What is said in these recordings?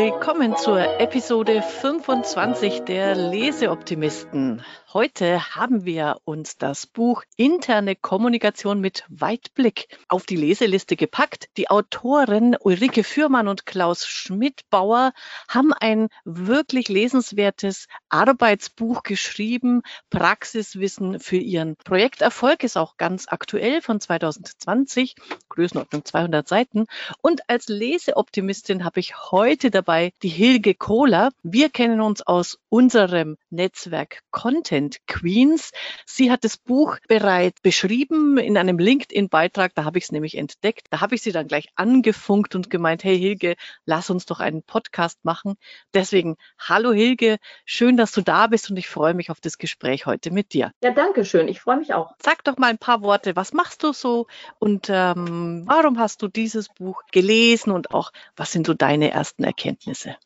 Willkommen zur Episode 25 der Leseoptimisten. Heute haben wir uns das Buch Interne Kommunikation mit Weitblick auf die Leseliste gepackt. Die Autoren Ulrike Fürmann und Klaus Schmidbauer haben ein wirklich lesenswertes Arbeitsbuch geschrieben. Praxiswissen für ihren Projekterfolg ist auch ganz aktuell von 2020, Größenordnung 200 Seiten. Und als Leseoptimistin habe ich heute dabei die Hilge Kohler. Wir kennen uns aus unserem Netzwerk Content Content Queens. Sie hat das Buch bereits beschrieben in einem LinkedIn-Beitrag. Da habe ich es nämlich entdeckt. Da habe ich sie dann gleich angefunkt und gemeint, hey Hilge, lass uns doch einen Podcast machen. Deswegen, hallo Hilge, schön, dass du da bist und ich freue mich auf das Gespräch heute mit dir. Ja, danke schön. Ich freue mich auch. Sag doch mal ein paar Worte. Was machst du so und ähm, warum hast du dieses Buch gelesen und auch was sind so deine ersten Erkenntnisse?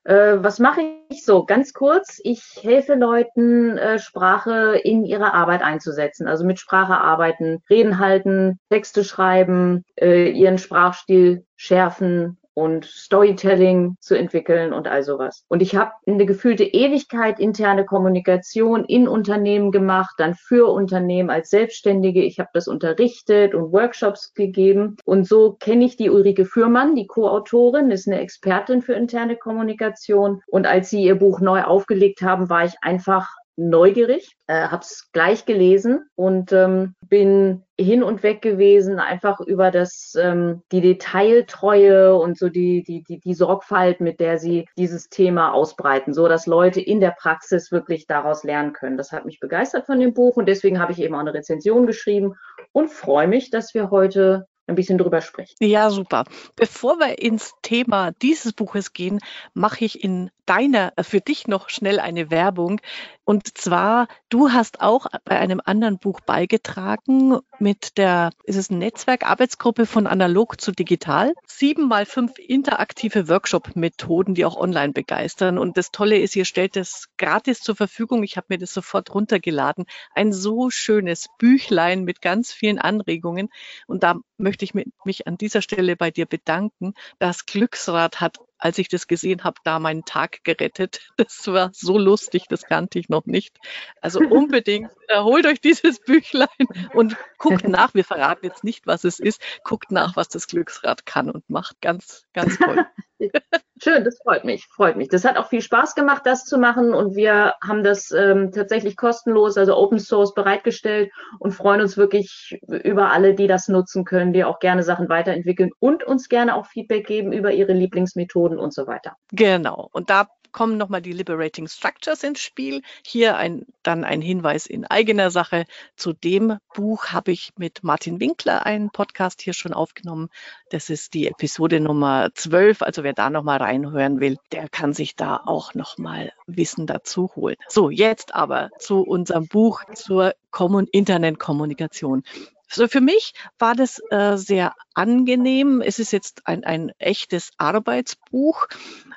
Äh, was mache ich so? Ganz kurz. Ich helfe Leuten, äh, Sprache in ihrer Arbeit einzusetzen. Also mit Sprache arbeiten, Reden halten, Texte schreiben, äh, ihren Sprachstil schärfen und Storytelling zu entwickeln und all sowas. Und ich habe eine gefühlte Ewigkeit interne Kommunikation in Unternehmen gemacht, dann für Unternehmen als Selbstständige. Ich habe das unterrichtet und Workshops gegeben. Und so kenne ich die Ulrike Fürmann, die Co-Autorin, ist eine Expertin für interne Kommunikation. Und als sie ihr Buch neu aufgelegt haben, war ich einfach neugierig, äh, habe es gleich gelesen und ähm, bin hin und weg gewesen, einfach über das ähm, die Detailtreue und so die, die, die, die Sorgfalt, mit der sie dieses Thema ausbreiten, so dass Leute in der Praxis wirklich daraus lernen können. Das hat mich begeistert von dem Buch und deswegen habe ich eben auch eine Rezension geschrieben und freue mich, dass wir heute ein bisschen drüber sprechen. Ja, super. Bevor wir ins Thema dieses Buches gehen, mache ich in deiner, äh, für dich noch schnell eine Werbung. Und zwar, du hast auch bei einem anderen Buch beigetragen mit der, ist es eine Netzwerkarbeitsgruppe von analog zu digital? Sieben mal fünf interaktive Workshop-Methoden, die auch online begeistern. Und das Tolle ist, ihr stellt das gratis zur Verfügung. Ich habe mir das sofort runtergeladen. Ein so schönes Büchlein mit ganz vielen Anregungen. Und da möchte ich mich an dieser Stelle bei dir bedanken. Das Glücksrad hat als ich das gesehen habe, da meinen Tag gerettet. Das war so lustig, das kannte ich noch nicht. Also unbedingt äh, holt euch dieses Büchlein und guckt nach. Wir verraten jetzt nicht, was es ist. Guckt nach, was das Glücksrad kann und macht ganz, ganz toll. Schön, das freut mich, freut mich. Das hat auch viel Spaß gemacht, das zu machen und wir haben das ähm, tatsächlich kostenlos, also Open Source bereitgestellt und freuen uns wirklich über alle, die das nutzen können, die auch gerne Sachen weiterentwickeln und uns gerne auch Feedback geben über ihre Lieblingsmethoden und so weiter. Genau. Und da kommen nochmal die Liberating Structures ins Spiel. Hier ein, dann ein Hinweis in eigener Sache. Zu dem Buch habe ich mit Martin Winkler einen Podcast hier schon aufgenommen. Das ist die Episode Nummer 12. Also wer da nochmal reinhören will, der kann sich da auch nochmal Wissen dazu holen. So, jetzt aber zu unserem Buch zur Kommun Internetkommunikation. Also für mich war das äh, sehr angenehm. Es ist jetzt ein, ein echtes Arbeitsbuch,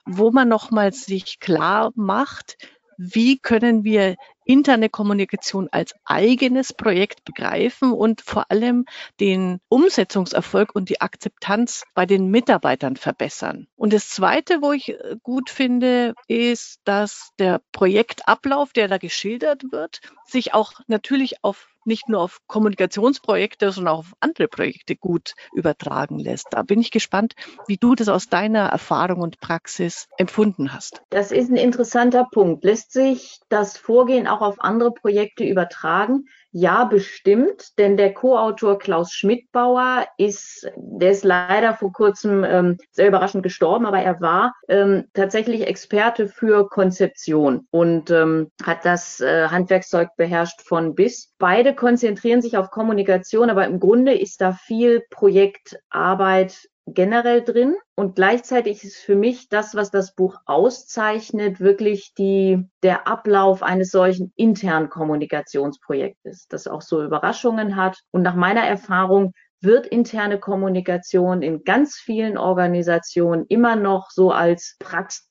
wo man nochmal sich klar macht, wie können wir interne Kommunikation als eigenes Projekt begreifen und vor allem den Umsetzungserfolg und die Akzeptanz bei den Mitarbeitern verbessern. Und das Zweite, wo ich äh, gut finde, ist, dass der Projektablauf, der da geschildert wird, sich auch natürlich auf nicht nur auf Kommunikationsprojekte, sondern auch auf andere Projekte gut übertragen lässt. Da bin ich gespannt, wie du das aus deiner Erfahrung und Praxis empfunden hast. Das ist ein interessanter Punkt. Lässt sich das Vorgehen auch auf andere Projekte übertragen? Ja, bestimmt, denn der Co-Autor Klaus Schmidbauer ist, der ist leider vor kurzem ähm, sehr überraschend gestorben, aber er war ähm, tatsächlich Experte für Konzeption und ähm, hat das äh, Handwerkszeug beherrscht von bis. Beide konzentrieren sich auf Kommunikation, aber im Grunde ist da viel Projektarbeit generell drin. Und gleichzeitig ist für mich das, was das Buch auszeichnet, wirklich die, der Ablauf eines solchen internen Kommunikationsprojektes, das auch so Überraschungen hat. Und nach meiner Erfahrung wird interne Kommunikation in ganz vielen Organisationen immer noch so als Prax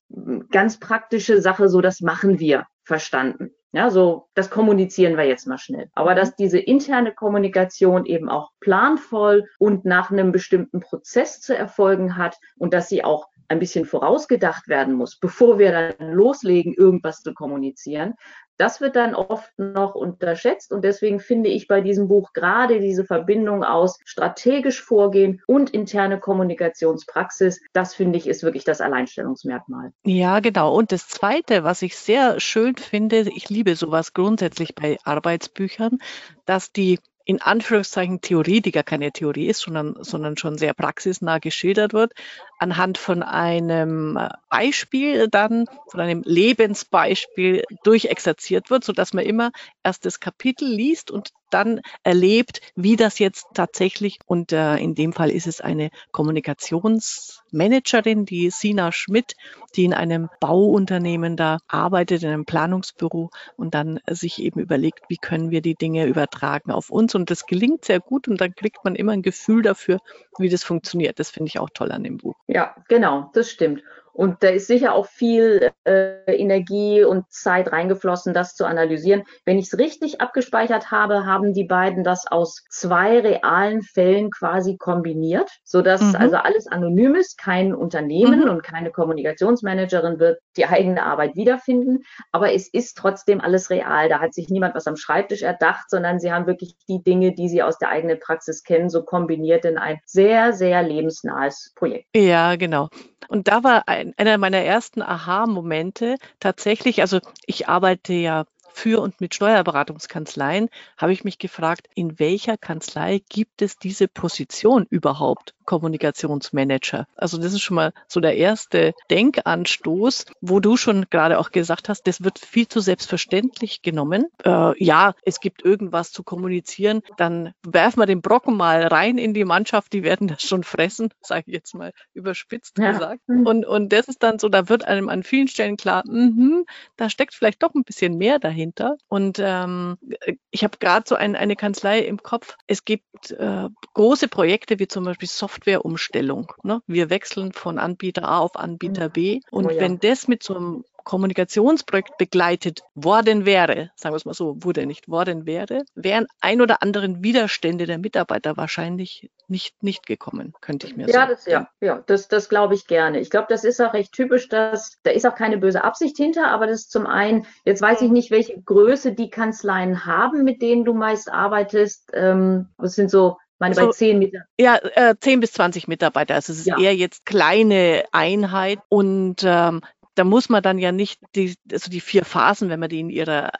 ganz praktische Sache, so das machen wir verstanden. Ja, so, das kommunizieren wir jetzt mal schnell. Aber mhm. dass diese interne Kommunikation eben auch planvoll und nach einem bestimmten Prozess zu erfolgen hat und dass sie auch ein bisschen vorausgedacht werden muss, bevor wir dann loslegen, irgendwas zu kommunizieren. Das wird dann oft noch unterschätzt und deswegen finde ich bei diesem Buch gerade diese Verbindung aus strategisch vorgehen und interne Kommunikationspraxis, das finde ich ist wirklich das Alleinstellungsmerkmal. Ja, genau. Und das Zweite, was ich sehr schön finde, ich liebe sowas grundsätzlich bei Arbeitsbüchern, dass die in Anführungszeichen Theorie, die gar keine Theorie ist, sondern, sondern schon sehr praxisnah geschildert wird, anhand von einem Beispiel dann, von einem Lebensbeispiel durchexerziert wird, sodass man immer erst das Kapitel liest und dann erlebt, wie das jetzt tatsächlich, und äh, in dem Fall ist es eine Kommunikationsmanagerin, die Sina Schmidt, die in einem Bauunternehmen da arbeitet, in einem Planungsbüro und dann sich eben überlegt, wie können wir die Dinge übertragen auf uns. Und das gelingt sehr gut und dann kriegt man immer ein Gefühl dafür, wie das funktioniert. Das finde ich auch toll an dem Buch. Ja, genau, das stimmt. Und da ist sicher auch viel äh, Energie und Zeit reingeflossen, das zu analysieren. Wenn ich es richtig abgespeichert habe, haben die beiden das aus zwei realen Fällen quasi kombiniert, sodass mhm. also alles anonym ist, kein Unternehmen mhm. und keine Kommunikationsmanagerin wird die eigene Arbeit wiederfinden. Aber es ist trotzdem alles real. Da hat sich niemand was am Schreibtisch erdacht, sondern sie haben wirklich die Dinge, die sie aus der eigenen Praxis kennen, so kombiniert in ein sehr, sehr lebensnahes Projekt. Ja, genau. Und da war ein, einer meiner ersten Aha-Momente tatsächlich, also ich arbeite ja für und mit Steuerberatungskanzleien, habe ich mich gefragt, in welcher Kanzlei gibt es diese Position überhaupt? Kommunikationsmanager. Also das ist schon mal so der erste Denkanstoß, wo du schon gerade auch gesagt hast, das wird viel zu selbstverständlich genommen. Äh, ja, es gibt irgendwas zu kommunizieren, dann werfen wir den Brocken mal rein in die Mannschaft, die werden das schon fressen, sage ich jetzt mal überspitzt ja. gesagt. Und, und das ist dann so, da wird einem an vielen Stellen klar, mh, da steckt vielleicht doch ein bisschen mehr dahinter. Und ähm, ich habe gerade so ein, eine Kanzlei im Kopf. Es gibt äh, große Projekte wie zum Beispiel Software Softwareumstellung. Ne? Wir wechseln von Anbieter A auf Anbieter B. Und oh ja. wenn das mit so einem Kommunikationsprojekt begleitet worden wäre, sagen wir es mal so, wurde nicht worden wäre, wären ein oder anderen Widerstände der Mitarbeiter wahrscheinlich nicht, nicht gekommen, könnte ich mir ja, das, ja, ja, das, das glaube ich gerne. Ich glaube, das ist auch recht typisch, dass da ist auch keine böse Absicht hinter, aber das ist zum einen, jetzt weiß ich nicht, welche Größe die Kanzleien haben, mit denen du meist arbeitest. Ähm, das sind so meine, so, bei zehn Mitarbeitern. Ja, äh, 10 bis 20 Mitarbeiter. Also es ist ja. eher jetzt kleine Einheit und ähm, da muss man dann ja nicht die, also die vier Phasen, wenn man die in ihrer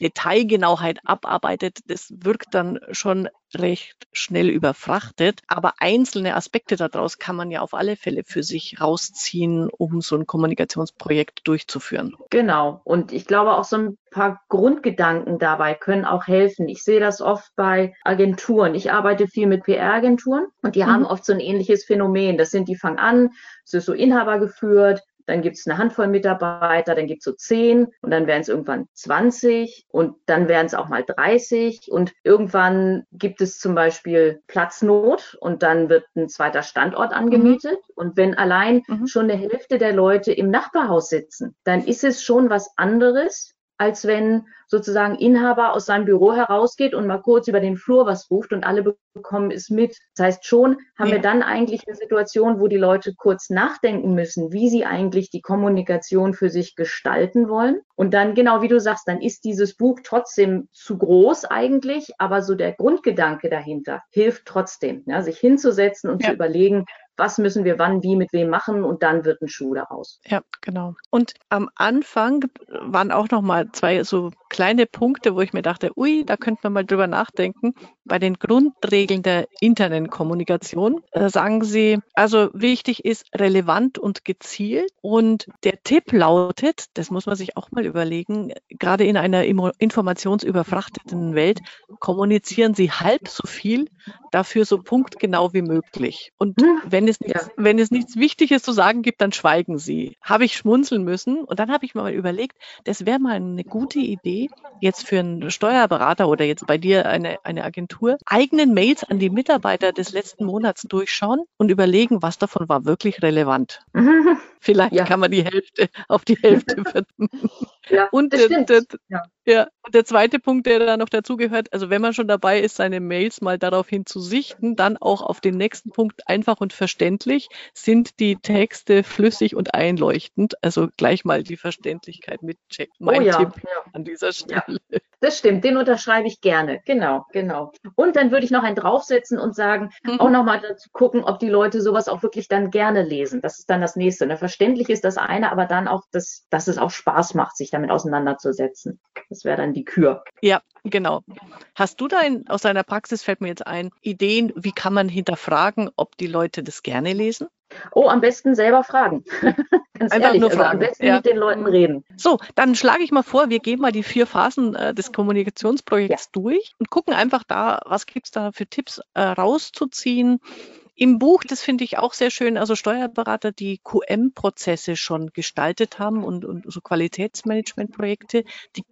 Detailgenauheit abarbeitet, das wirkt dann schon recht schnell überfrachtet. Aber einzelne Aspekte daraus kann man ja auf alle Fälle für sich rausziehen, um so ein Kommunikationsprojekt durchzuführen. Genau. Und ich glaube auch so ein paar Grundgedanken dabei können auch helfen. Ich sehe das oft bei Agenturen. Ich arbeite viel mit PR-Agenturen und die mhm. haben oft so ein ähnliches Phänomen. Das sind, die fangen an, es ist so Inhaber geführt, dann gibt es eine Handvoll Mitarbeiter, dann gibt es so zehn und dann werden es irgendwann 20 und dann werden es auch mal 30 und irgendwann gibt es zum Beispiel Platznot und dann wird ein zweiter Standort angemietet mhm. und wenn allein mhm. schon eine Hälfte der Leute im Nachbarhaus sitzen, dann ist es schon was anderes, als wenn sozusagen Inhaber aus seinem Büro herausgeht und mal kurz über den Flur was ruft und alle bekommen es mit. Das heißt, schon haben ja. wir dann eigentlich eine Situation, wo die Leute kurz nachdenken müssen, wie sie eigentlich die Kommunikation für sich gestalten wollen. Und dann, genau wie du sagst, dann ist dieses Buch trotzdem zu groß eigentlich, aber so der Grundgedanke dahinter hilft trotzdem, ja, sich hinzusetzen und ja. zu überlegen, was müssen wir wann, wie, mit wem machen und dann wird ein Schuh daraus. Ja, genau. Und am Anfang waren auch noch mal zwei so kleine Punkte, wo ich mir dachte, ui, da könnte man mal drüber nachdenken. Bei den Grundregeln der internen Kommunikation äh, sagen Sie, also wichtig ist relevant und gezielt. Und der Tipp lautet, das muss man sich auch mal überlegen, gerade in einer informationsüberfrachteten Welt, kommunizieren Sie halb so viel, dafür so punktgenau wie möglich. Und hm, wenn es nichts, ja. wenn es nichts Wichtiges zu sagen gibt, dann schweigen Sie. Habe ich schmunzeln müssen. Und dann habe ich mir mal überlegt, das wäre mal eine gute Idee, jetzt für einen Steuerberater oder jetzt bei dir eine, eine Agentur, eigenen Mails an die Mitarbeiter des letzten Monats durchschauen und überlegen, was davon war wirklich relevant. Vielleicht ja. kann man die Hälfte auf die Hälfte Ja, und das stimmt. Der, ja. Ja, der zweite Punkt, der da noch dazugehört, also wenn man schon dabei ist, seine Mails mal daraufhin zu sichten, dann auch auf den nächsten Punkt einfach und verständlich, sind die Texte flüssig und einleuchtend. Also gleich mal die Verständlichkeit mitchecken. Oh mein oh ja, Tipp ja. an dieser Stelle. Ja, das stimmt, den unterschreibe ich gerne. Genau, genau. Und dann würde ich noch einen draufsetzen und sagen, mhm. auch nochmal dazu gucken, ob die Leute sowas auch wirklich dann gerne lesen. Das ist dann das nächste. Ne? Verständlich ist das eine, aber dann auch, das, dass es auch Spaß macht, sich damit auseinanderzusetzen. Das wäre dann die Kür. Ja, genau. Hast du da in, aus deiner Praxis, fällt mir jetzt ein, Ideen, wie kann man hinterfragen, ob die Leute das gerne lesen? Oh, am besten selber fragen. Ganz Einfach ehrlich, nur fragen. Also am besten ja. mit den Leuten reden. So, dann schlage ich mal vor, wir gehen mal die vier Phasen äh, des Kommunikationsprojekts ja. durch und gucken einfach da, was gibt es da für Tipps äh, rauszuziehen, im Buch, das finde ich auch sehr schön, also Steuerberater, die QM-Prozesse schon gestaltet haben und, und so Qualitätsmanagementprojekte, die,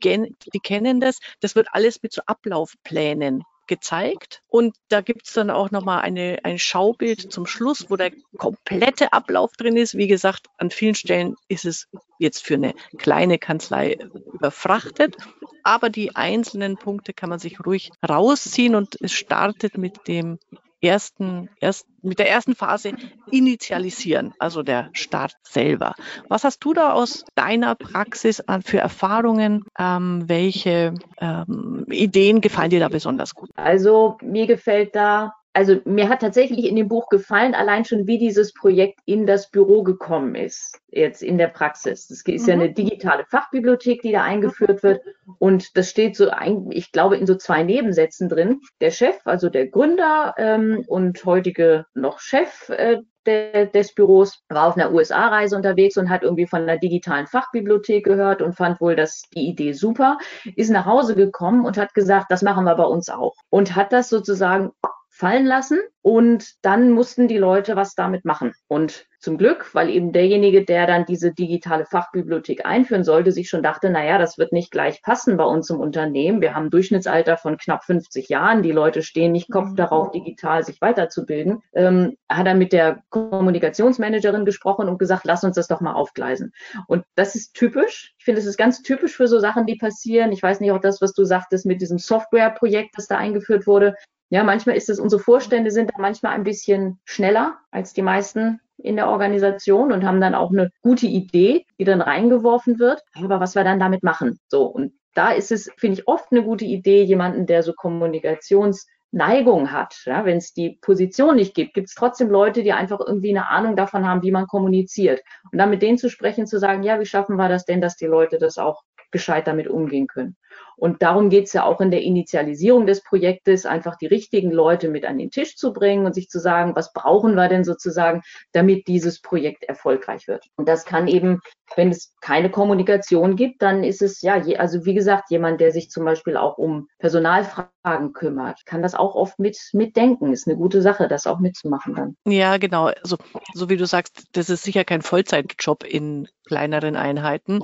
die kennen das. Das wird alles mit so Ablaufplänen gezeigt. Und da gibt es dann auch nochmal ein Schaubild zum Schluss, wo der komplette Ablauf drin ist. Wie gesagt, an vielen Stellen ist es jetzt für eine kleine Kanzlei überfrachtet, aber die einzelnen Punkte kann man sich ruhig rausziehen und es startet mit dem ersten, erst, mit der ersten Phase initialisieren, also der Start selber. Was hast du da aus deiner Praxis für Erfahrungen? Ähm, welche ähm, Ideen gefallen dir da besonders gut? Also mir gefällt da also mir hat tatsächlich in dem Buch gefallen, allein schon, wie dieses Projekt in das Büro gekommen ist, jetzt in der Praxis. Das ist mhm. ja eine digitale Fachbibliothek, die da eingeführt wird. Und das steht so, ich glaube, in so zwei Nebensätzen drin. Der Chef, also der Gründer ähm, und heutige noch Chef äh, des Büros war auf einer USA-Reise unterwegs und hat irgendwie von einer digitalen Fachbibliothek gehört und fand wohl das, die Idee super, ist nach Hause gekommen und hat gesagt, das machen wir bei uns auch. Und hat das sozusagen fallen lassen und dann mussten die Leute was damit machen. Und zum Glück, weil eben derjenige, der dann diese digitale Fachbibliothek einführen sollte, sich schon dachte, naja, das wird nicht gleich passen bei uns im Unternehmen. Wir haben ein Durchschnittsalter von knapp 50 Jahren. Die Leute stehen nicht Kopf mhm. darauf, digital sich weiterzubilden. Ähm, hat er mit der Kommunikationsmanagerin gesprochen und gesagt, lass uns das doch mal aufgleisen. Und das ist typisch. Ich finde, es ist ganz typisch für so Sachen, die passieren. Ich weiß nicht, auch das, was du sagtest mit diesem Softwareprojekt, das da eingeführt wurde. Ja, manchmal ist es, unsere Vorstände sind da manchmal ein bisschen schneller als die meisten in der Organisation und haben dann auch eine gute Idee, die dann reingeworfen wird. Aber was wir dann damit machen? So. Und da ist es, finde ich, oft eine gute Idee, jemanden, der so Kommunikationsneigung hat. Ja, Wenn es die Position nicht gibt, gibt es trotzdem Leute, die einfach irgendwie eine Ahnung davon haben, wie man kommuniziert. Und dann mit denen zu sprechen, zu sagen, ja, wie schaffen wir das denn, dass die Leute das auch gescheit damit umgehen können. Und darum geht es ja auch in der Initialisierung des Projektes, einfach die richtigen Leute mit an den Tisch zu bringen und sich zu sagen, was brauchen wir denn sozusagen, damit dieses Projekt erfolgreich wird. Und das kann eben, wenn es keine Kommunikation gibt, dann ist es ja, also wie gesagt, jemand, der sich zum Beispiel auch um Personalfragen kümmert, kann das auch oft mit mitdenken. Ist eine gute Sache, das auch mitzumachen dann. Ja, genau. Also, so wie du sagst, das ist sicher kein Vollzeitjob in kleineren Einheiten.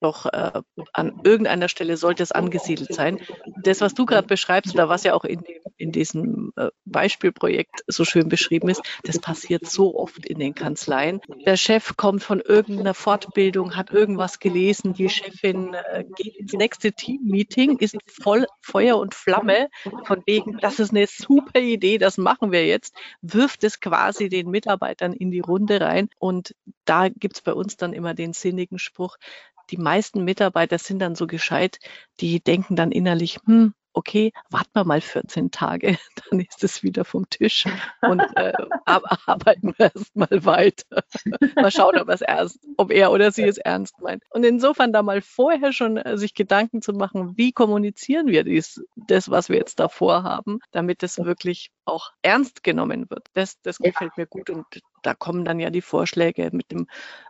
Doch äh, an irgendeiner Stelle sollte es angesiedelt sein. Das, was du gerade beschreibst, oder was ja auch in, in diesem äh, Beispielprojekt so schön beschrieben ist, das passiert so oft in den Kanzleien. Der Chef kommt von irgendeiner Fortbildung, hat irgendwas gelesen, die Chefin äh, geht ins nächste Team-Meeting, ist voll Feuer und Flamme, von wegen, das ist eine super Idee, das machen wir jetzt, wirft es quasi den Mitarbeitern in die Runde rein. Und da gibt's bei uns dann immer den sinnigen Spruch, die meisten Mitarbeiter sind dann so gescheit, die denken dann innerlich, hm, okay, warten wir mal 14 Tage, dann ist es wieder vom Tisch und äh, arbeiten wir erstmal weiter. mal schauen, ob, ernst, ob er oder sie es ernst meint. Und insofern da mal vorher schon äh, sich Gedanken zu machen, wie kommunizieren wir dies, das, was wir jetzt da vorhaben, damit es wirklich auch ernst genommen wird. Das, das gefällt mir gut und da kommen dann ja die Vorschläge mit dem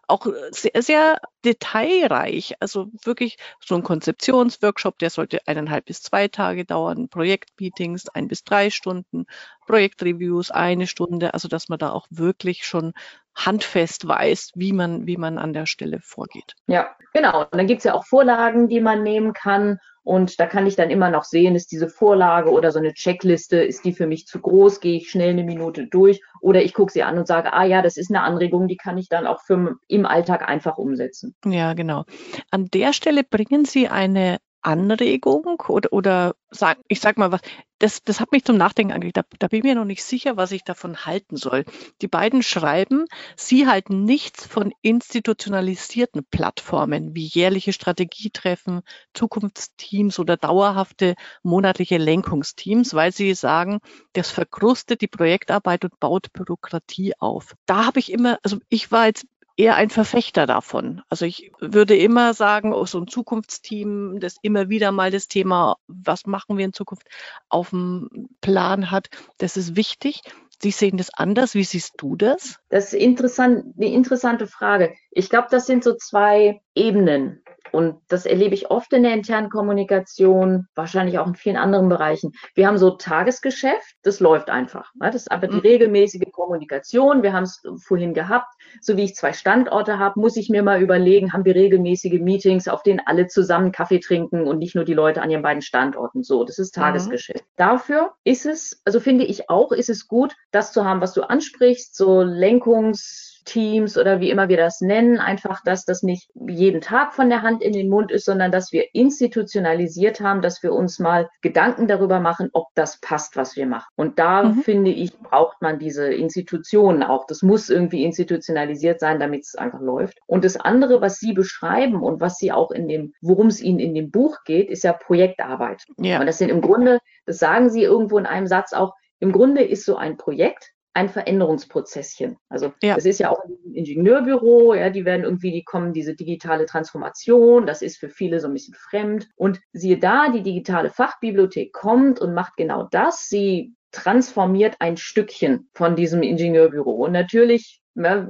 auch sehr, sehr detailreich. Also wirklich so ein Konzeptionsworkshop, der sollte eineinhalb bis zwei Tage dauern, Projektmeetings ein bis drei Stunden, Projektreviews eine Stunde. Also dass man da auch wirklich schon handfest weiß, wie man, wie man an der Stelle vorgeht. Ja, genau. Und dann gibt es ja auch Vorlagen, die man nehmen kann. Und da kann ich dann immer noch sehen, ist diese Vorlage oder so eine Checkliste, ist die für mich zu groß, gehe ich schnell eine Minute durch oder ich gucke sie an und sage, ah ja, das ist eine Anregung, die kann ich dann auch für, im Alltag einfach umsetzen. Ja, genau. An der Stelle bringen Sie eine Anregung oder, oder sag, ich sag mal was, das, das hat mich zum Nachdenken angeregt. Da, da bin ich mir noch nicht sicher, was ich davon halten soll. Die beiden schreiben, sie halten nichts von institutionalisierten Plattformen wie jährliche Strategietreffen, Zukunftsteams oder dauerhafte monatliche Lenkungsteams, weil sie sagen, das verkrustet die Projektarbeit und baut Bürokratie auf. Da habe ich immer, also ich war jetzt eher ein Verfechter davon. Also ich würde immer sagen, oh, so ein Zukunftsteam, das immer wieder mal das Thema, was machen wir in Zukunft, auf dem Plan hat, das ist wichtig. Sie sehen das anders. Wie siehst du das? Das ist interessant, eine interessante Frage. Ich glaube, das sind so zwei Ebenen. Und das erlebe ich oft in der internen Kommunikation, wahrscheinlich auch in vielen anderen Bereichen. Wir haben so Tagesgeschäft, das läuft einfach. Das ist einfach die mhm. regelmäßige Kommunikation. Wir haben es vorhin gehabt. So wie ich zwei Standorte habe, muss ich mir mal überlegen, haben wir regelmäßige Meetings, auf denen alle zusammen Kaffee trinken und nicht nur die Leute an ihren beiden Standorten. So, das ist mhm. Tagesgeschäft. Mhm. Dafür ist es, also finde ich auch, ist es gut, das zu haben, was du ansprichst, so Lenkungs- Teams oder wie immer wir das nennen, einfach, dass das nicht jeden Tag von der Hand in den Mund ist, sondern dass wir institutionalisiert haben, dass wir uns mal Gedanken darüber machen, ob das passt, was wir machen. Und da mhm. finde ich, braucht man diese Institutionen auch. Das muss irgendwie institutionalisiert sein, damit es einfach läuft. Und das andere, was Sie beschreiben und was Sie auch in dem, worum es Ihnen in dem Buch geht, ist ja Projektarbeit. Ja. Und das sind im Grunde, das sagen Sie irgendwo in einem Satz auch, im Grunde ist so ein Projekt ein Veränderungsprozesschen. Also ja. das ist ja auch ein Ingenieurbüro, ja, die werden irgendwie, die kommen, diese digitale Transformation, das ist für viele so ein bisschen fremd. Und siehe da, die digitale Fachbibliothek kommt und macht genau das. Sie transformiert ein Stückchen von diesem Ingenieurbüro. Und natürlich ne,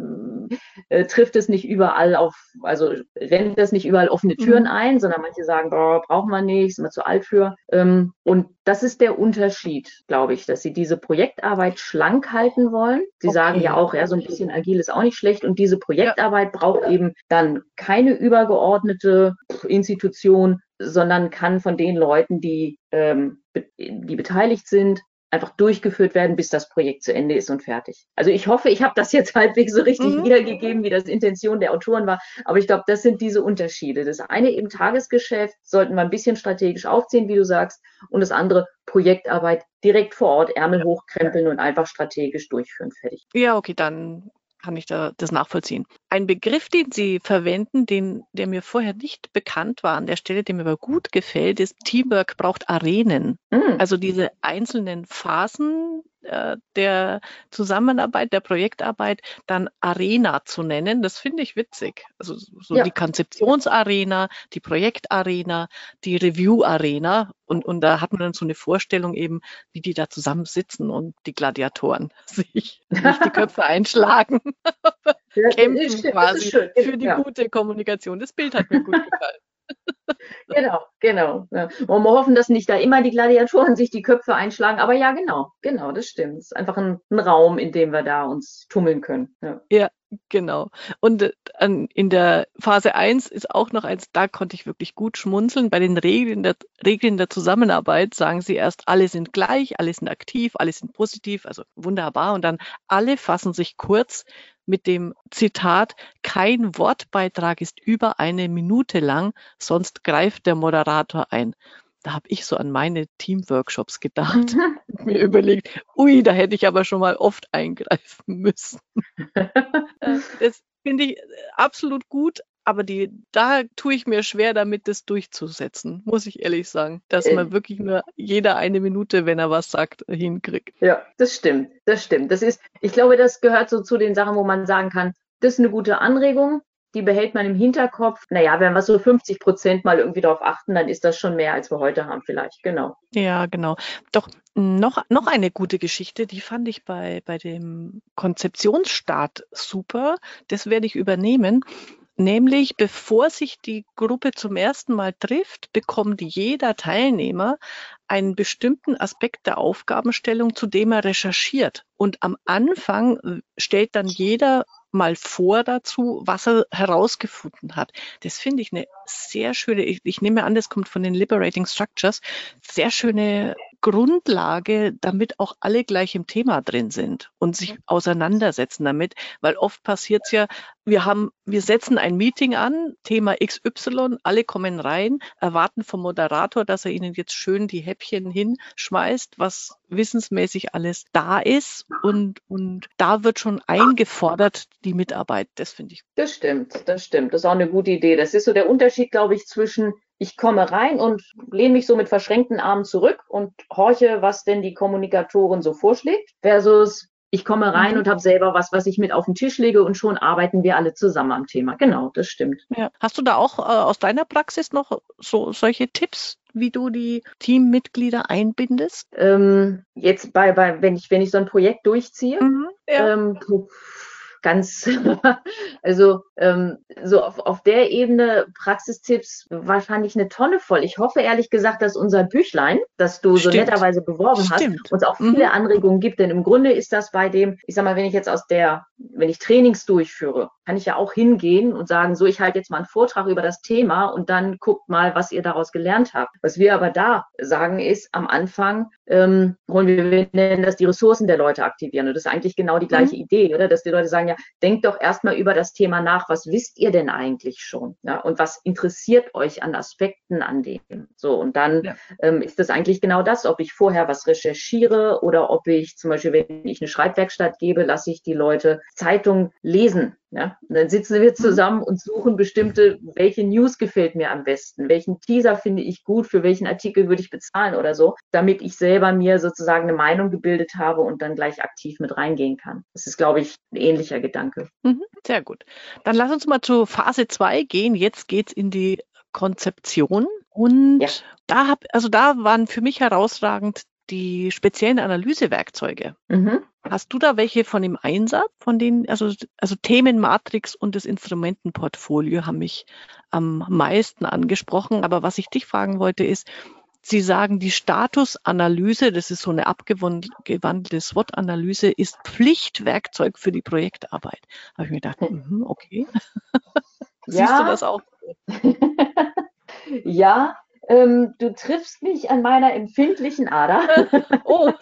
äh, trifft es nicht überall auf, also rennt es nicht überall offene Türen mhm. ein, sondern manche sagen, boah, braucht man nicht, ist man zu alt für. Ähm, und das ist der Unterschied, glaube ich, dass sie diese Projektarbeit schlank halten wollen. Sie okay. sagen ja auch, ja, so ein bisschen agil ist auch nicht schlecht. Und diese Projektarbeit ja. braucht eben dann keine übergeordnete Institution, sondern kann von den Leuten, die, ähm, die beteiligt sind, einfach durchgeführt werden, bis das Projekt zu Ende ist und fertig. Also ich hoffe, ich habe das jetzt halbwegs so richtig mhm. wiedergegeben, wie das Intention der Autoren war. Aber ich glaube, das sind diese Unterschiede. Das eine eben Tagesgeschäft sollten wir ein bisschen strategisch aufziehen, wie du sagst, und das andere Projektarbeit direkt vor Ort, Ärmel hochkrempeln und einfach strategisch durchführen, fertig. Ja, okay, dann kann ich da das nachvollziehen. Ein Begriff, den Sie verwenden, den, der mir vorher nicht bekannt war, an der Stelle, der mir aber gut gefällt, ist Teamwork braucht Arenen. Mhm. Also diese einzelnen Phasen äh, der Zusammenarbeit, der Projektarbeit dann Arena zu nennen, das finde ich witzig. Also so ja. die Konzeptionsarena, die Projektarena, die Review-Arena und, und da hat man dann so eine Vorstellung eben, wie die da zusammen sitzen und die Gladiatoren sich nicht die Köpfe einschlagen, kämpfen quasi für die ja. gute Kommunikation. Das Bild hat mir gut gefallen. genau, genau. Ja. Und wir hoffen, dass nicht da immer die Gladiatoren sich die Köpfe einschlagen. Aber ja, genau, genau, das stimmt. Es ist einfach ein, ein Raum, in dem wir da uns tummeln können. Ja, ja genau. Und äh, in der Phase 1 ist auch noch eins, da konnte ich wirklich gut schmunzeln. Bei den Regeln der, Regeln der Zusammenarbeit sagen sie erst, alle sind gleich, alle sind aktiv, alle sind positiv, also wunderbar. Und dann alle fassen sich kurz mit dem Zitat, kein Wortbeitrag ist über eine Minute lang, sonst greift der Moderator ein. Da habe ich so an meine Teamworkshops gedacht, mir überlegt, ui, da hätte ich aber schon mal oft eingreifen müssen. Das finde ich absolut gut, aber die, da tue ich mir schwer damit, das durchzusetzen, muss ich ehrlich sagen. Dass äh, man wirklich nur jeder eine Minute, wenn er was sagt, hinkriegt. Ja, das stimmt. Das stimmt. Das ist, ich glaube, das gehört so zu den Sachen, wo man sagen kann, das ist eine gute Anregung, die behält man im Hinterkopf. Naja, wenn wir so 50 Prozent mal irgendwie darauf achten, dann ist das schon mehr, als wir heute haben, vielleicht. Genau. Ja, genau. Doch noch, noch eine gute Geschichte, die fand ich bei, bei dem Konzeptionsstart super. Das werde ich übernehmen. Nämlich, bevor sich die Gruppe zum ersten Mal trifft, bekommt jeder Teilnehmer einen bestimmten Aspekt der Aufgabenstellung, zu dem er recherchiert. Und am Anfang äh, stellt dann jeder mal vor dazu, was er herausgefunden hat. Das finde ich eine sehr schöne, ich, ich nehme an, das kommt von den Liberating Structures, sehr schöne Grundlage, damit auch alle gleich im Thema drin sind und sich auseinandersetzen damit, weil oft passiert es ja, wir haben, wir setzen ein Meeting an, Thema XY, alle kommen rein, erwarten vom Moderator, dass er ihnen jetzt schön die Häppchen hinschmeißt, was wissensmäßig alles da ist und, und da wird schon eingefordert, die Mitarbeit. Das finde ich. Das stimmt, das stimmt. Das ist auch eine gute Idee. Das ist so der Unterschied, glaube ich, zwischen ich komme rein und lehne mich so mit verschränkten Armen zurück und horche, was denn die Kommunikatorin so vorschlägt, versus ich komme rein mhm. und habe selber was, was ich mit auf den Tisch lege und schon arbeiten wir alle zusammen am Thema. Genau, das stimmt. Ja. Hast du da auch äh, aus deiner Praxis noch so solche Tipps, wie du die Teammitglieder einbindest? Ähm, jetzt bei, bei, wenn ich, wenn ich so ein Projekt durchziehe, mhm, ja. ähm, ganz, also ähm, so auf, auf der Ebene Praxistipps wahrscheinlich eine Tonne voll. Ich hoffe ehrlich gesagt, dass unser Büchlein, das du Stimmt. so netterweise beworben Stimmt. hast, uns auch viele mhm. Anregungen gibt. Denn im Grunde ist das bei dem, ich sag mal, wenn ich jetzt aus der, wenn ich Trainings durchführe, kann ich ja auch hingehen und sagen, so, ich halte jetzt mal einen Vortrag über das Thema und dann guckt mal, was ihr daraus gelernt habt. Was wir aber da sagen ist, am Anfang ähm, wollen wir, wir nennen das die Ressourcen der Leute aktivieren. Und das ist eigentlich genau die gleiche mhm. Idee, oder? Dass die Leute sagen, ja, denkt doch erstmal über das Thema nach, was wisst ihr denn eigentlich schon? Ja, und was interessiert euch an Aspekten an dem? So, und dann ja. ähm, ist das eigentlich genau das, ob ich vorher was recherchiere oder ob ich zum Beispiel, wenn ich eine Schreibwerkstatt gebe, lasse ich die Leute Zeitung lesen ja, und dann sitzen wir zusammen und suchen bestimmte, welche News gefällt mir am besten, welchen Teaser finde ich gut, für welchen Artikel würde ich bezahlen oder so, damit ich selber mir sozusagen eine Meinung gebildet habe und dann gleich aktiv mit reingehen kann. Das ist, glaube ich, ein ähnlicher Gedanke. Mhm, sehr gut. Dann lass uns mal zu Phase 2 gehen. Jetzt geht's in die Konzeption. Und ja. da hab, also da waren für mich herausragend die speziellen Analysewerkzeuge. Mhm. Hast du da welche von dem Einsatz, von denen, also, also Themenmatrix und das Instrumentenportfolio haben mich am meisten angesprochen. Aber was ich dich fragen wollte ist, Sie sagen, die Statusanalyse, das ist so eine abgewandelte SWOT-Analyse, ist Pflichtwerkzeug für die Projektarbeit. Habe ich mir gedacht, mm, okay. Siehst ja. du das auch? ja, ähm, du triffst mich an meiner empfindlichen Ader. oh.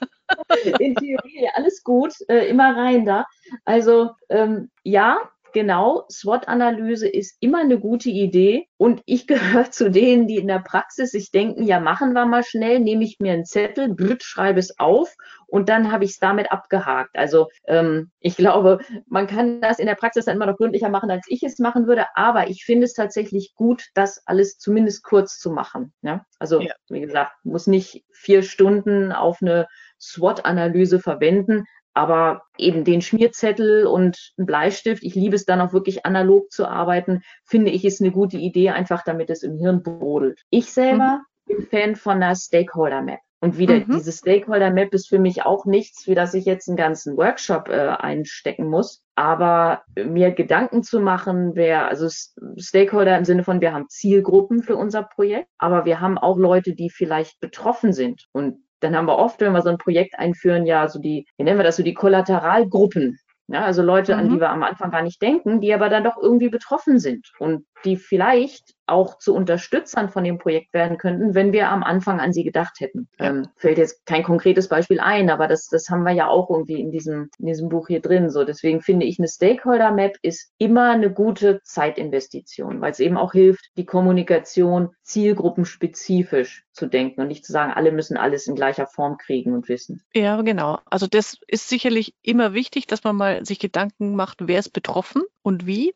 In Theorie, alles gut, äh, immer rein da. Also ähm, ja, genau, SWOT-Analyse ist immer eine gute Idee. Und ich gehöre zu denen, die in der Praxis sich denken, ja, machen wir mal schnell, nehme ich mir einen Zettel, blöd, schreibe es auf und dann habe ich es damit abgehakt. Also ähm, ich glaube, man kann das in der Praxis dann immer noch gründlicher machen, als ich es machen würde. Aber ich finde es tatsächlich gut, das alles zumindest kurz zu machen. Ja? Also ja. wie gesagt, muss nicht vier Stunden auf eine SWOT-Analyse verwenden, aber eben den Schmierzettel und einen Bleistift, ich liebe es dann auch wirklich analog zu arbeiten, finde ich, ist eine gute Idee, einfach damit es im Hirn brodelt. Ich selber mhm. bin Fan von einer Stakeholder Map. Und wieder, mhm. diese Stakeholder Map ist für mich auch nichts, für das ich jetzt einen ganzen Workshop äh, einstecken muss. Aber mir Gedanken zu machen, wer, also Stakeholder im Sinne von, wir haben Zielgruppen für unser Projekt, aber wir haben auch Leute, die vielleicht betroffen sind. Und dann haben wir oft, wenn wir so ein Projekt einführen, ja so die, wie nennen wir das, so die Kollateralgruppen. Ja, also Leute, mhm. an die wir am Anfang gar nicht denken, die aber dann doch irgendwie betroffen sind und die vielleicht auch zu Unterstützern von dem Projekt werden könnten, wenn wir am Anfang an sie gedacht hätten. Ja. Ähm, fällt jetzt kein konkretes Beispiel ein, aber das, das haben wir ja auch irgendwie in diesem, in diesem Buch hier drin. So, deswegen finde ich, eine Stakeholder Map ist immer eine gute Zeitinvestition, weil es eben auch hilft, die Kommunikation zielgruppenspezifisch zu denken und nicht zu sagen, alle müssen alles in gleicher Form kriegen und wissen. Ja, genau. Also das ist sicherlich immer wichtig, dass man mal sich Gedanken macht, wer ist betroffen und wie.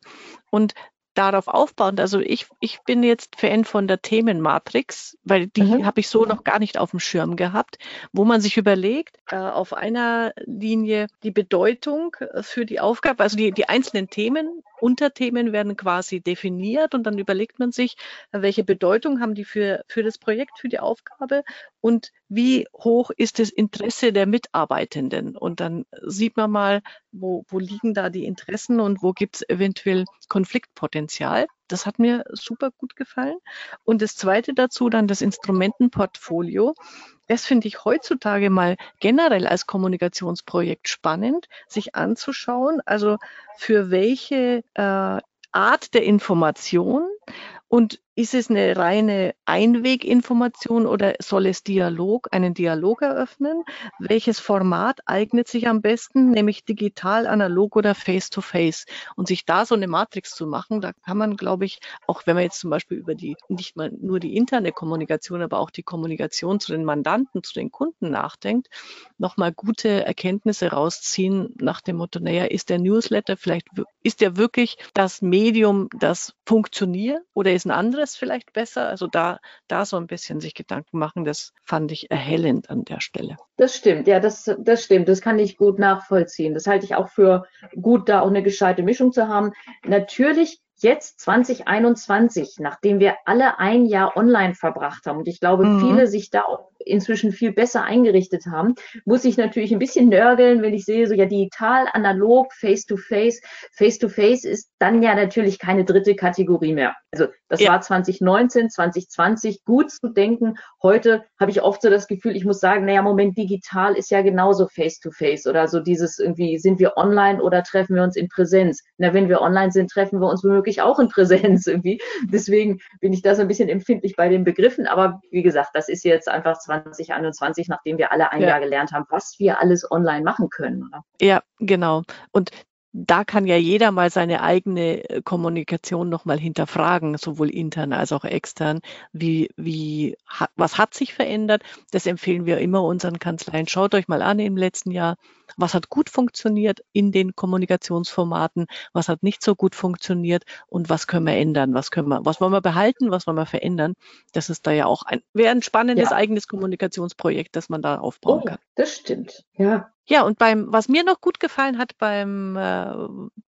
Und darauf aufbauend, also ich, ich bin jetzt Fan von der Themenmatrix, weil die mhm. habe ich so noch gar nicht auf dem Schirm gehabt, wo man sich überlegt, äh, auf einer Linie die Bedeutung äh, für die Aufgabe, also die, die einzelnen Themen, Unterthemen werden quasi definiert und dann überlegt man sich, welche Bedeutung haben die für, für das Projekt, für die Aufgabe und wie hoch ist das Interesse der Mitarbeitenden. Und dann sieht man mal, wo, wo liegen da die Interessen und wo gibt es eventuell Konfliktpotenzial. Das hat mir super gut gefallen. Und das zweite dazu dann das Instrumentenportfolio. Das finde ich heutzutage mal generell als Kommunikationsprojekt spannend, sich anzuschauen. Also für welche äh, Art der Information und ist es eine reine Einweginformation oder soll es Dialog, einen Dialog eröffnen? Welches Format eignet sich am besten, nämlich digital, analog oder face-to-face? Und sich da so eine Matrix zu machen, da kann man, glaube ich, auch wenn man jetzt zum Beispiel über die, nicht mal nur die interne Kommunikation, aber auch die Kommunikation zu den Mandanten, zu den Kunden nachdenkt, nochmal gute Erkenntnisse rausziehen nach dem Motto, naja, ist der Newsletter vielleicht, ist der wirklich das Medium, das funktioniert oder ist ein anderes? Anderes vielleicht besser? Also da, da so ein bisschen sich Gedanken machen, das fand ich erhellend an der Stelle. Das stimmt, ja, das, das stimmt. Das kann ich gut nachvollziehen. Das halte ich auch für gut, da auch eine gescheite Mischung zu haben. Natürlich jetzt 2021, nachdem wir alle ein Jahr online verbracht haben und ich glaube, mhm. viele sich da auch inzwischen viel besser eingerichtet haben, muss ich natürlich ein bisschen nörgeln, wenn ich sehe, so ja digital, analog, face-to-face. Face-to-face ist dann ja natürlich keine dritte Kategorie mehr. Also das ja. war 2019, 2020 gut zu denken. Heute habe ich oft so das Gefühl, ich muss sagen, naja, Moment, digital ist ja genauso face-to-face oder so dieses irgendwie, sind wir online oder treffen wir uns in Präsenz? Na, wenn wir online sind, treffen wir uns womöglich auch in Präsenz irgendwie. Deswegen bin ich da so ein bisschen empfindlich bei den Begriffen. Aber wie gesagt, das ist jetzt einfach 20 2021, nachdem wir alle ein ja. Jahr gelernt haben, was wir alles online machen können. Oder? Ja, genau. Und da kann ja jeder mal seine eigene äh, Kommunikation nochmal hinterfragen, sowohl intern als auch extern. Wie, wie, was hat sich verändert? Das empfehlen wir immer unseren Kanzleien. Schaut euch mal an im letzten Jahr, was hat gut funktioniert in den Kommunikationsformaten, was hat nicht so gut funktioniert und was können wir ändern, was können wir, was wollen wir behalten, was wollen wir verändern. Das ist da ja auch ein, wäre ein spannendes ja. eigenes Kommunikationsprojekt, das man da aufbauen oh, kann. Das stimmt, ja. Ja, und beim, was mir noch gut gefallen hat beim, äh,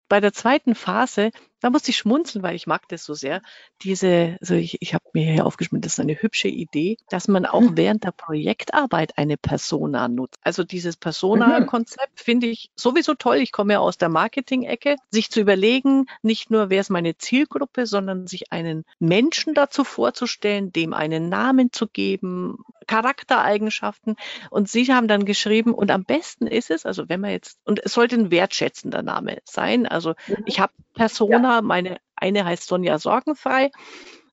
bei der zweiten Phase, da musste ich schmunzeln, weil ich mag das so sehr. Diese, also ich, ich habe mir hier aufgeschrieben, das ist eine hübsche Idee, dass man auch mhm. während der Projektarbeit eine Persona nutzt. Also dieses Persona-Konzept finde ich sowieso toll. Ich komme ja aus der Marketing-Ecke, sich zu überlegen, nicht nur wer ist meine Zielgruppe, sondern sich einen Menschen dazu vorzustellen, dem einen Namen zu geben, Charaktereigenschaften. Und Sie haben dann geschrieben, und am besten ist es, also wenn man jetzt, und es sollte ein wertschätzender Name sein. Also mhm. ich habe Persona, ja. meine eine heißt Sonja Sorgenfrei.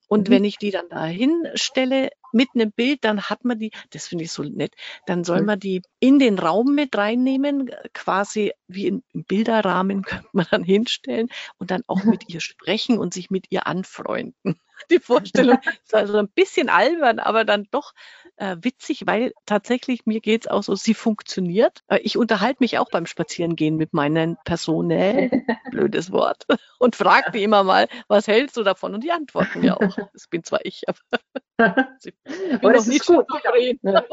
Und mhm. wenn ich die dann da hinstelle mit einem Bild, dann hat man die, das finde ich so nett, dann soll mhm. man die in den Raum mit reinnehmen, quasi wie in Bilderrahmen könnte man dann hinstellen und dann auch mit ihr sprechen und sich mit ihr anfreunden. Die Vorstellung ist also ein bisschen albern, aber dann doch äh, witzig, weil tatsächlich mir geht's auch so, sie funktioniert. Äh, ich unterhalte mich auch beim Spazierengehen mit meinen Personen, blödes Wort, und frage die immer mal, was hältst du davon? Und die antworten mir auch. Das bin zwar ich, aber sie aber das ist gut. Ja.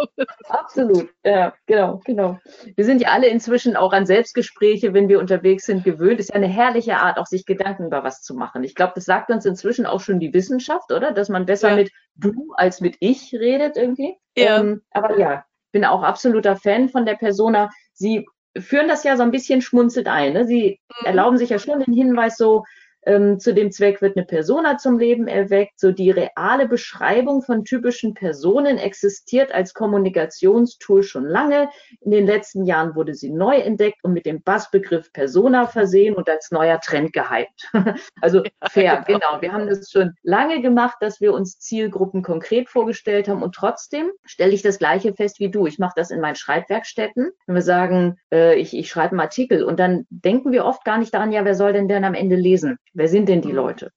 Absolut, ja, genau, genau. Wir sind ja alle inzwischen auch an Selbstgespräche, wenn wir unterwegs sind, gewöhnt. Ist ja eine herrliche Art, auch sich Gedanken über was zu machen. Ich glaube, das sagt uns inzwischen auch schon die Wissenschaft, oder? Dass man besser ja. mit du als mit ich redet irgendwie. Ja. Ähm, aber ja, bin auch absoluter Fan von der Persona. Sie führen das ja so ein bisschen schmunzelt ein. Ne? Sie mhm. erlauben sich ja schon den Hinweis so, ähm, zu dem Zweck wird eine Persona zum Leben erweckt. So die reale Beschreibung von typischen Personen existiert als Kommunikationstool schon lange. In den letzten Jahren wurde sie neu entdeckt und mit dem Bassbegriff Persona versehen und als neuer Trend gehypt. also fair, genau. genau. Wir haben das schon lange gemacht, dass wir uns Zielgruppen konkret vorgestellt haben und trotzdem stelle ich das Gleiche fest wie du. Ich mache das in meinen Schreibwerkstätten. Wenn wir sagen, äh, ich, ich schreibe einen Artikel und dann denken wir oft gar nicht daran, ja, wer soll denn denn am Ende lesen? Wer sind denn die mhm. Leute?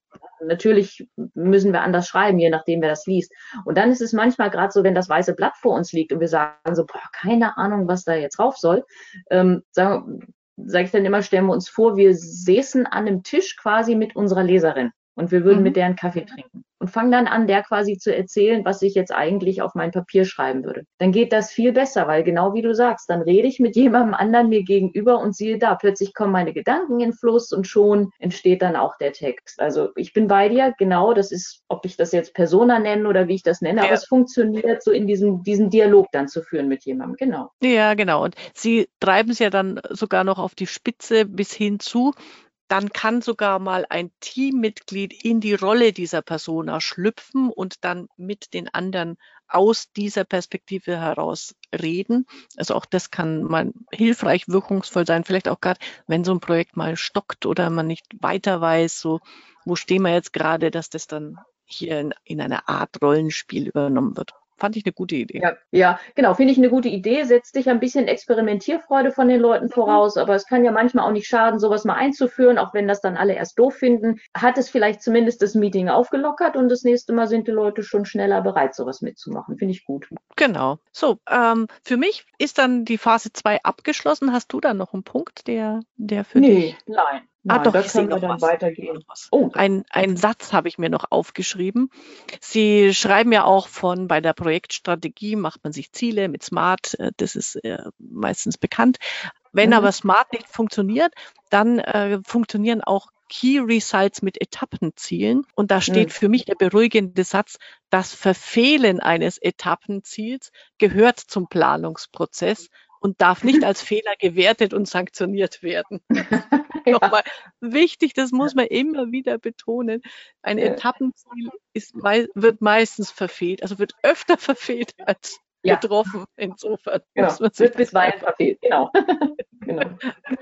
Natürlich müssen wir anders schreiben, je nachdem, wer das liest. Und dann ist es manchmal gerade so, wenn das weiße Blatt vor uns liegt und wir sagen so, boah, keine Ahnung, was da jetzt drauf soll, ähm, sagen, sage ich dann immer, stellen wir uns vor, wir säßen an einem Tisch quasi mit unserer Leserin und wir würden mhm. mit deren Kaffee trinken und fange dann an, der quasi zu erzählen, was ich jetzt eigentlich auf mein Papier schreiben würde. Dann geht das viel besser, weil genau wie du sagst, dann rede ich mit jemandem anderen mir gegenüber und siehe da, plötzlich kommen meine Gedanken in Fluss und schon entsteht dann auch der Text. Also ich bin bei dir, genau, das ist, ob ich das jetzt Persona nenne oder wie ich das nenne, ja. aber es funktioniert so in diesem, diesen Dialog dann zu führen mit jemandem, genau. Ja, genau. Und Sie treiben es ja dann sogar noch auf die Spitze bis hin zu, dann kann sogar mal ein Teammitglied in die Rolle dieser Persona schlüpfen und dann mit den anderen aus dieser Perspektive heraus reden. Also auch das kann mal hilfreich, wirkungsvoll sein. Vielleicht auch gerade, wenn so ein Projekt mal stockt oder man nicht weiter weiß, so wo stehen wir jetzt gerade, dass das dann hier in, in einer Art Rollenspiel übernommen wird. Fand ich eine gute Idee. Ja, ja genau, finde ich eine gute Idee. Setzt dich ein bisschen Experimentierfreude von den Leuten mhm. voraus, aber es kann ja manchmal auch nicht schaden, sowas mal einzuführen, auch wenn das dann alle erst doof finden. Hat es vielleicht zumindest das Meeting aufgelockert und das nächste Mal sind die Leute schon schneller bereit, sowas mitzumachen. Finde ich gut. Genau. So, ähm, für mich ist dann die Phase 2 abgeschlossen. Hast du da noch einen Punkt, der, der für nee, dich? Nein. Ah, Nein, ah, doch, ich sehe noch dann was. weitergehen. Oh, ein, ein Satz habe ich mir noch aufgeschrieben. Sie schreiben ja auch von, bei der Projektstrategie macht man sich Ziele mit Smart, äh, das ist äh, meistens bekannt. Wenn mhm. aber Smart nicht funktioniert, dann äh, funktionieren auch Key Results mit Etappenzielen. Und da steht mhm. für mich der beruhigende Satz, das Verfehlen eines Etappenziels gehört zum Planungsprozess und darf nicht als Fehler gewertet und sanktioniert werden. ja. Nochmal wichtig, das muss man immer wieder betonen. Ein. Etappenziel ist, wird meistens verfehlt, also wird öfter verfehlt als ja. getroffen. Insofern genau. muss man sich wird bisweilen verfehlt, genau. genau.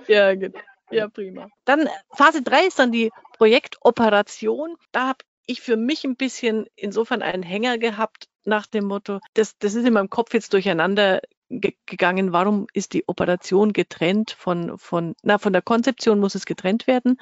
Ja, genau. Ja, prima. Dann Phase 3 ist dann die Projektoperation. Da habe ich für mich ein bisschen insofern einen Hänger gehabt nach dem Motto, das, das ist in meinem Kopf jetzt durcheinander gegangen, warum ist die Operation getrennt von, von, na, von der Konzeption muss es getrennt werden,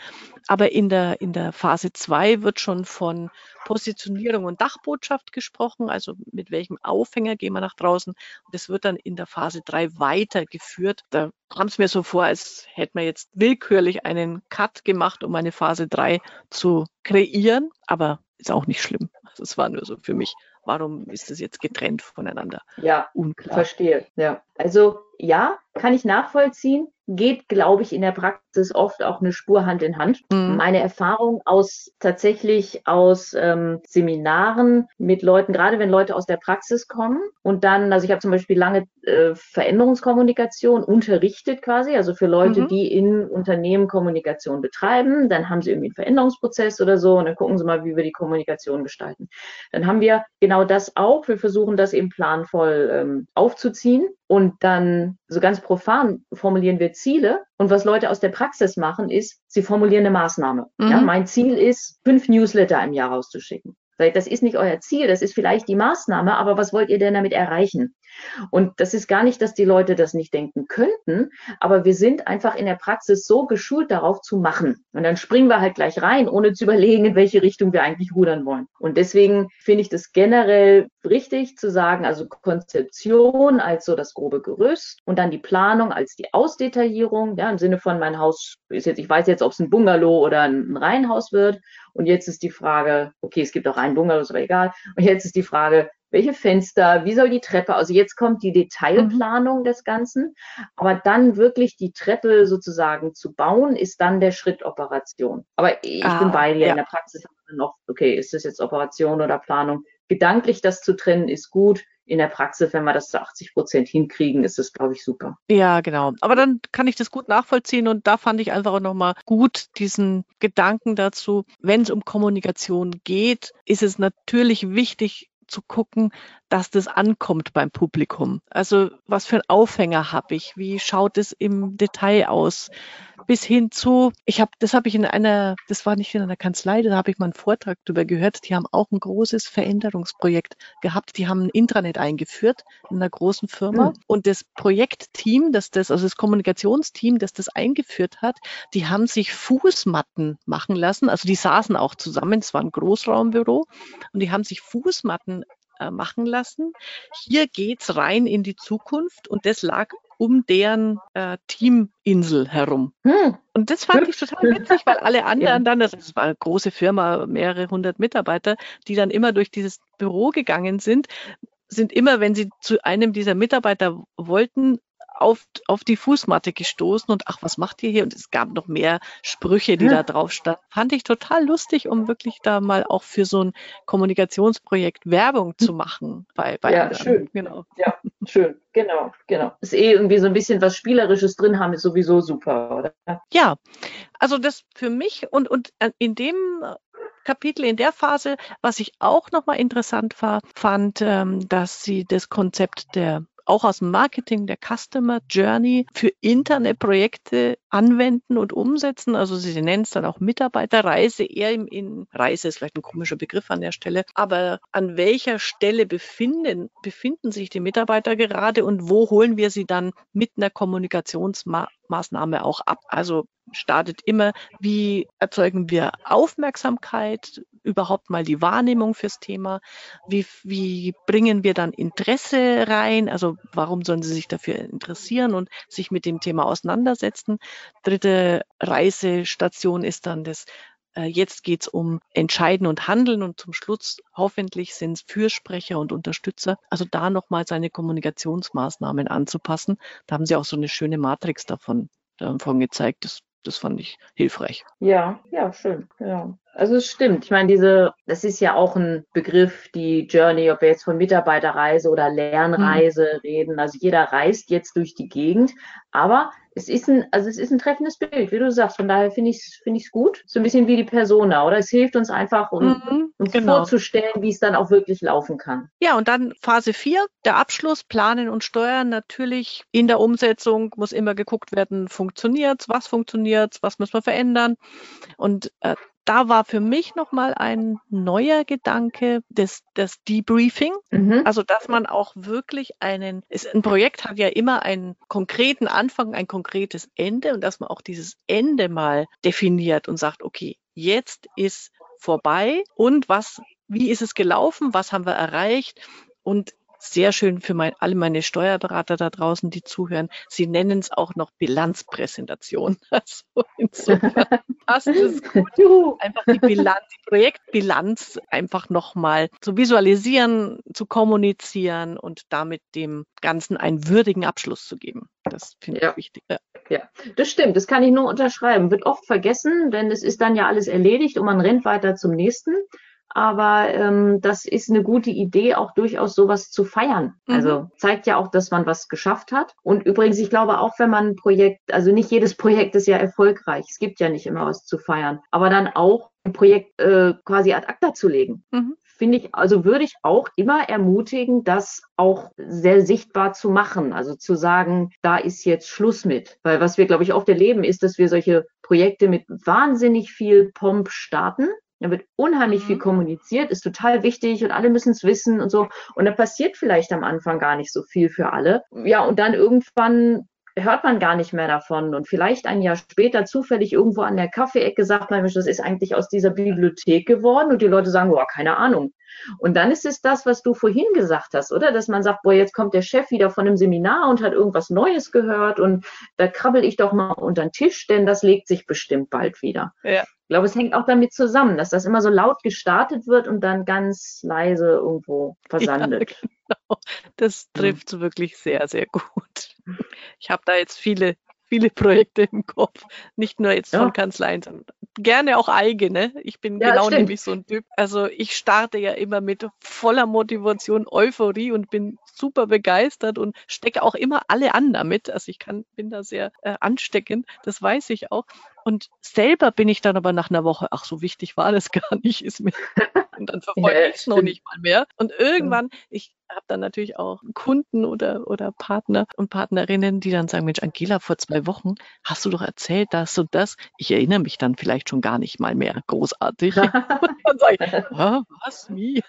aber in der, in der Phase 2 wird schon von Positionierung und Dachbotschaft gesprochen, also mit welchem Aufhänger gehen wir nach draußen das wird dann in der Phase 3 weitergeführt. Da kam es mir so vor, als hätte man jetzt willkürlich einen Cut gemacht, um eine Phase 3 zu kreieren, aber ist auch nicht schlimm. Also es war nur so für mich Warum ist das jetzt getrennt voneinander? Ja, unklar. Verstehe. Ja. Also ja, kann ich nachvollziehen geht, glaube ich, in der Praxis oft auch eine Spur Hand in Hand. Mhm. Meine Erfahrung aus tatsächlich aus ähm, Seminaren mit Leuten, gerade wenn Leute aus der Praxis kommen und dann, also ich habe zum Beispiel lange äh, Veränderungskommunikation unterrichtet quasi, also für Leute, mhm. die in Unternehmen Kommunikation betreiben, dann haben sie irgendwie einen Veränderungsprozess oder so und dann gucken sie mal, wie wir die Kommunikation gestalten. Dann haben wir genau das auch. Wir versuchen das eben planvoll ähm, aufzuziehen und dann so ganz profan formulieren wir Ziele. Und was Leute aus der Praxis machen, ist, sie formulieren eine Maßnahme. Mhm. Ja, mein Ziel ist, fünf Newsletter im Jahr rauszuschicken. Das ist nicht euer Ziel, das ist vielleicht die Maßnahme, aber was wollt ihr denn damit erreichen? Und das ist gar nicht, dass die Leute das nicht denken könnten, aber wir sind einfach in der Praxis so geschult darauf zu machen. Und dann springen wir halt gleich rein, ohne zu überlegen, in welche Richtung wir eigentlich rudern wollen. Und deswegen finde ich das generell richtig zu sagen, also Konzeption als so das grobe Gerüst und dann die Planung als die Ausdetaillierung, ja, im Sinne von mein Haus ist jetzt, ich weiß jetzt, ob es ein Bungalow oder ein Reihenhaus wird. Und jetzt ist die Frage, okay, es gibt auch einen Bungalow, ist aber egal. Und jetzt ist die Frage, welche Fenster, wie soll die Treppe, also jetzt kommt die Detailplanung mhm. des Ganzen, aber dann wirklich die Treppe sozusagen zu bauen, ist dann der Schritt Operation. Aber ich ah, bin bei dir, ja. in der Praxis noch, okay, ist das jetzt Operation oder Planung? Gedanklich das zu trennen ist gut. In der Praxis, wenn wir das zu 80 Prozent hinkriegen, ist das, glaube ich, super. Ja, genau. Aber dann kann ich das gut nachvollziehen und da fand ich einfach auch nochmal gut diesen Gedanken dazu, wenn es um Kommunikation geht, ist es natürlich wichtig, zu gucken, dass das ankommt beim Publikum. Also was für einen Aufhänger habe ich? Wie schaut es im Detail aus? Bis hin zu, ich habe, das habe ich in einer, das war nicht in einer Kanzlei, da habe ich mal einen Vortrag darüber gehört. Die haben auch ein großes Veränderungsprojekt gehabt. Die haben ein Intranet eingeführt in einer großen Firma. Mhm. Und das Projektteam, das das, also das Kommunikationsteam, das das eingeführt hat, die haben sich Fußmatten machen lassen. Also die saßen auch zusammen. Es war ein Großraumbüro und die haben sich Fußmatten äh, machen lassen. Hier geht's rein in die Zukunft und das lag um deren äh, Teaminsel herum. Hm. Und das fand ich total witzig, weil alle anderen dann, das war eine große Firma, mehrere hundert Mitarbeiter, die dann immer durch dieses Büro gegangen sind, sind immer, wenn sie zu einem dieser Mitarbeiter wollten, auf, auf die Fußmatte gestoßen und ach, was macht ihr hier? Und es gab noch mehr Sprüche, die ja. da drauf standen. Fand ich total lustig, um wirklich da mal auch für so ein Kommunikationsprojekt Werbung zu machen. Bei, bei ja, anderen. schön. Genau. Ja, schön. Genau, genau. Ist eh irgendwie so ein bisschen was Spielerisches drin haben, ist sowieso super, oder? Ja, also das für mich und, und äh, in dem Kapitel in der Phase, was ich auch nochmal interessant war, fand, ähm, dass sie das Konzept der auch aus dem Marketing der Customer Journey für interne Projekte anwenden und umsetzen. Also Sie nennen es dann auch Mitarbeiterreise, eher im, in Reise ist vielleicht ein komischer Begriff an der Stelle, aber an welcher Stelle befinden, befinden sich die Mitarbeiter gerade und wo holen wir sie dann mit einer Kommunikationsmaßnahme auch ab? Also startet immer, wie erzeugen wir Aufmerksamkeit, überhaupt mal die Wahrnehmung fürs Thema, wie, wie bringen wir dann Interesse rein, also warum sollen sie sich dafür interessieren und sich mit dem Thema auseinandersetzen. Dritte Reisestation ist dann das äh, Jetzt geht es um Entscheiden und Handeln und zum Schluss hoffentlich sind es Fürsprecher und Unterstützer. Also da nochmal seine Kommunikationsmaßnahmen anzupassen. Da haben Sie auch so eine schöne Matrix davon, davon gezeigt. Das das fand ich hilfreich. Ja, ja, schön. Ja. Also es stimmt. Ich meine, diese, das ist ja auch ein Begriff, die Journey, ob wir jetzt von Mitarbeiterreise oder Lernreise mhm. reden. Also jeder reist jetzt durch die Gegend, aber es ist ein, also es ist ein treffendes Bild, wie du sagst. Von daher finde ich es finde ich gut. So ein bisschen wie die Persona, oder? Es hilft uns einfach, um mhm, uns genau. vorzustellen, wie es dann auch wirklich laufen kann. Ja, und dann Phase 4, der Abschluss, Planen und Steuern. Natürlich in der Umsetzung muss immer geguckt werden, funktioniert was funktioniert was müssen wir verändern. Und äh, da war für mich nochmal ein neuer Gedanke des, des Debriefing. Mhm. Also, dass man auch wirklich einen, ist, ein Projekt hat ja immer einen konkreten Anfang, ein konkretes Ende und dass man auch dieses Ende mal definiert und sagt, okay, jetzt ist vorbei und was, wie ist es gelaufen? Was haben wir erreicht? Und sehr schön für mein, alle meine Steuerberater da draußen, die zuhören. Sie nennen es auch noch Bilanzpräsentation. Also insofern passt es gut. Einfach die Bilanz, die Projektbilanz einfach nochmal zu visualisieren, zu kommunizieren und damit dem Ganzen einen würdigen Abschluss zu geben. Das finde ja. ich wichtig. Ja. ja, das stimmt. Das kann ich nur unterschreiben. Wird oft vergessen, denn es ist dann ja alles erledigt und man rennt weiter zum nächsten aber ähm, das ist eine gute Idee, auch durchaus sowas zu feiern. Mhm. Also zeigt ja auch, dass man was geschafft hat. Und übrigens, ich glaube auch, wenn man ein Projekt, also nicht jedes Projekt ist ja erfolgreich. Es gibt ja nicht immer was zu feiern, aber dann auch ein Projekt äh, quasi ad acta zu legen. Mhm finde ich, also würde ich auch immer ermutigen, das auch sehr sichtbar zu machen. Also zu sagen, da ist jetzt Schluss mit. Weil was wir, glaube ich, oft erleben, ist, dass wir solche Projekte mit wahnsinnig viel Pomp starten da wird unheimlich mhm. viel kommuniziert, ist total wichtig und alle müssen es wissen und so. Und da passiert vielleicht am Anfang gar nicht so viel für alle. Ja, und dann irgendwann hört man gar nicht mehr davon. Und vielleicht ein Jahr später zufällig irgendwo an der Kaffeeecke sagt man, das ist eigentlich aus dieser Bibliothek geworden. Und die Leute sagen, boah, keine Ahnung. Und dann ist es das, was du vorhin gesagt hast, oder? Dass man sagt, boah, jetzt kommt der Chef wieder von einem Seminar und hat irgendwas Neues gehört und da krabbel ich doch mal unter den Tisch, denn das legt sich bestimmt bald wieder. Ja. Ich glaube, es hängt auch damit zusammen, dass das immer so laut gestartet wird und dann ganz leise irgendwo versandet. Ja, genau. Das trifft ja. wirklich sehr, sehr gut. Ich habe da jetzt viele, viele Projekte im Kopf. Nicht nur jetzt ja. von Kanzleien, sondern gerne auch eigene. Ich bin ja, genau stimmt. nämlich so ein Typ. Also ich starte ja immer mit voller Motivation, Euphorie und bin super begeistert und stecke auch immer alle an damit. Also ich kann, bin da sehr äh, ansteckend, das weiß ich auch. Und selber bin ich dann aber nach einer Woche, ach, so wichtig war das gar nicht, ist mir, und dann verfolge ich es noch nicht mal mehr. Und irgendwann, ich habe dann natürlich auch Kunden oder, oder Partner und Partnerinnen, die dann sagen, Mensch, Angela, vor zwei Wochen hast du doch erzählt das und das. Ich erinnere mich dann vielleicht schon gar nicht mal mehr großartig. und dann sage ich, ah, was, wie?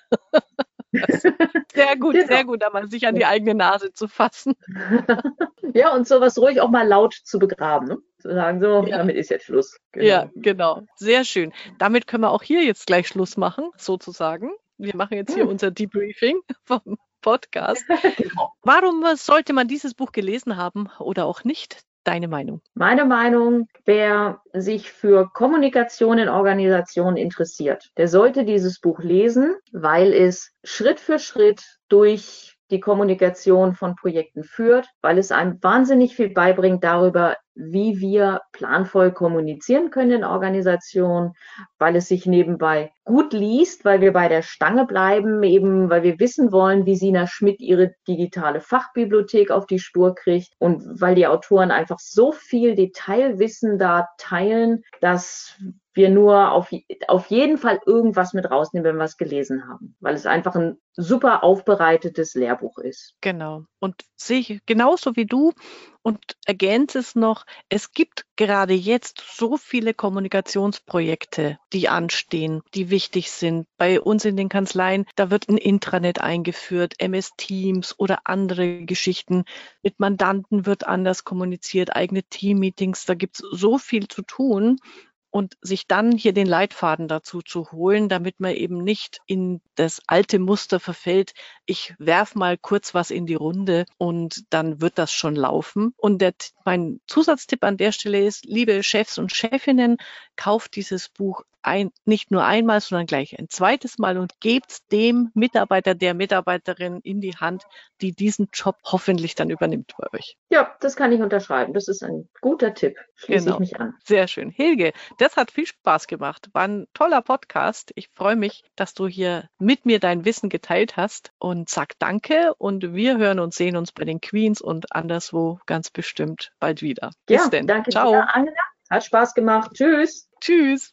sehr gut, genau. sehr gut, aber sich an die eigene Nase zu fassen. ja, und sowas ruhig auch mal laut zu begraben. Zu sagen, so, ja. damit ist jetzt Schluss. Genau. Ja, genau. Sehr schön. Damit können wir auch hier jetzt gleich Schluss machen, sozusagen. Wir machen jetzt hier hm. unser Debriefing vom Podcast. Genau. Warum sollte man dieses Buch gelesen haben oder auch nicht? Deine Meinung? Meine Meinung, wer sich für Kommunikation in Organisationen interessiert, der sollte dieses Buch lesen, weil es Schritt für Schritt durch die Kommunikation von Projekten führt, weil es einem wahnsinnig viel beibringt darüber, wie wir planvoll kommunizieren können in Organisationen, weil es sich nebenbei gut liest, weil wir bei der Stange bleiben, eben weil wir wissen wollen, wie Sina Schmidt ihre digitale Fachbibliothek auf die Spur kriegt und weil die Autoren einfach so viel Detailwissen da teilen, dass wir nur auf, auf jeden Fall irgendwas mit rausnehmen, wenn wir es gelesen haben, weil es einfach ein super aufbereitetes Lehrbuch ist. Genau. Und sehe ich genauso wie du und ergänze es noch, es gibt gerade jetzt so viele Kommunikationsprojekte, die anstehen, die wichtig sind. Bei uns in den Kanzleien, da wird ein Intranet eingeführt, MS Teams oder andere Geschichten. Mit Mandanten wird anders kommuniziert, eigene Teammeetings, da gibt es so viel zu tun und sich dann hier den Leitfaden dazu zu holen, damit man eben nicht in das alte Muster verfällt. Ich werf mal kurz was in die Runde und dann wird das schon laufen. Und der, mein Zusatztipp an der Stelle ist, liebe Chefs und Chefinnen, kauft dieses Buch ein, nicht nur einmal, sondern gleich ein zweites Mal und gebt dem Mitarbeiter, der Mitarbeiterin in die Hand, die diesen Job hoffentlich dann übernimmt bei euch. Ja, das kann ich unterschreiben. Das ist ein guter Tipp. Schließe genau. ich mich an. Sehr schön. Hilge, das hat viel Spaß gemacht. War ein toller Podcast. Ich freue mich, dass du hier mit mir dein Wissen geteilt hast und sag danke und wir hören und sehen uns bei den Queens und anderswo ganz bestimmt bald wieder. Bis ja, denn. danke Ciao. Dir, Angela. Hat Spaß gemacht. Tschüss. Tschüss.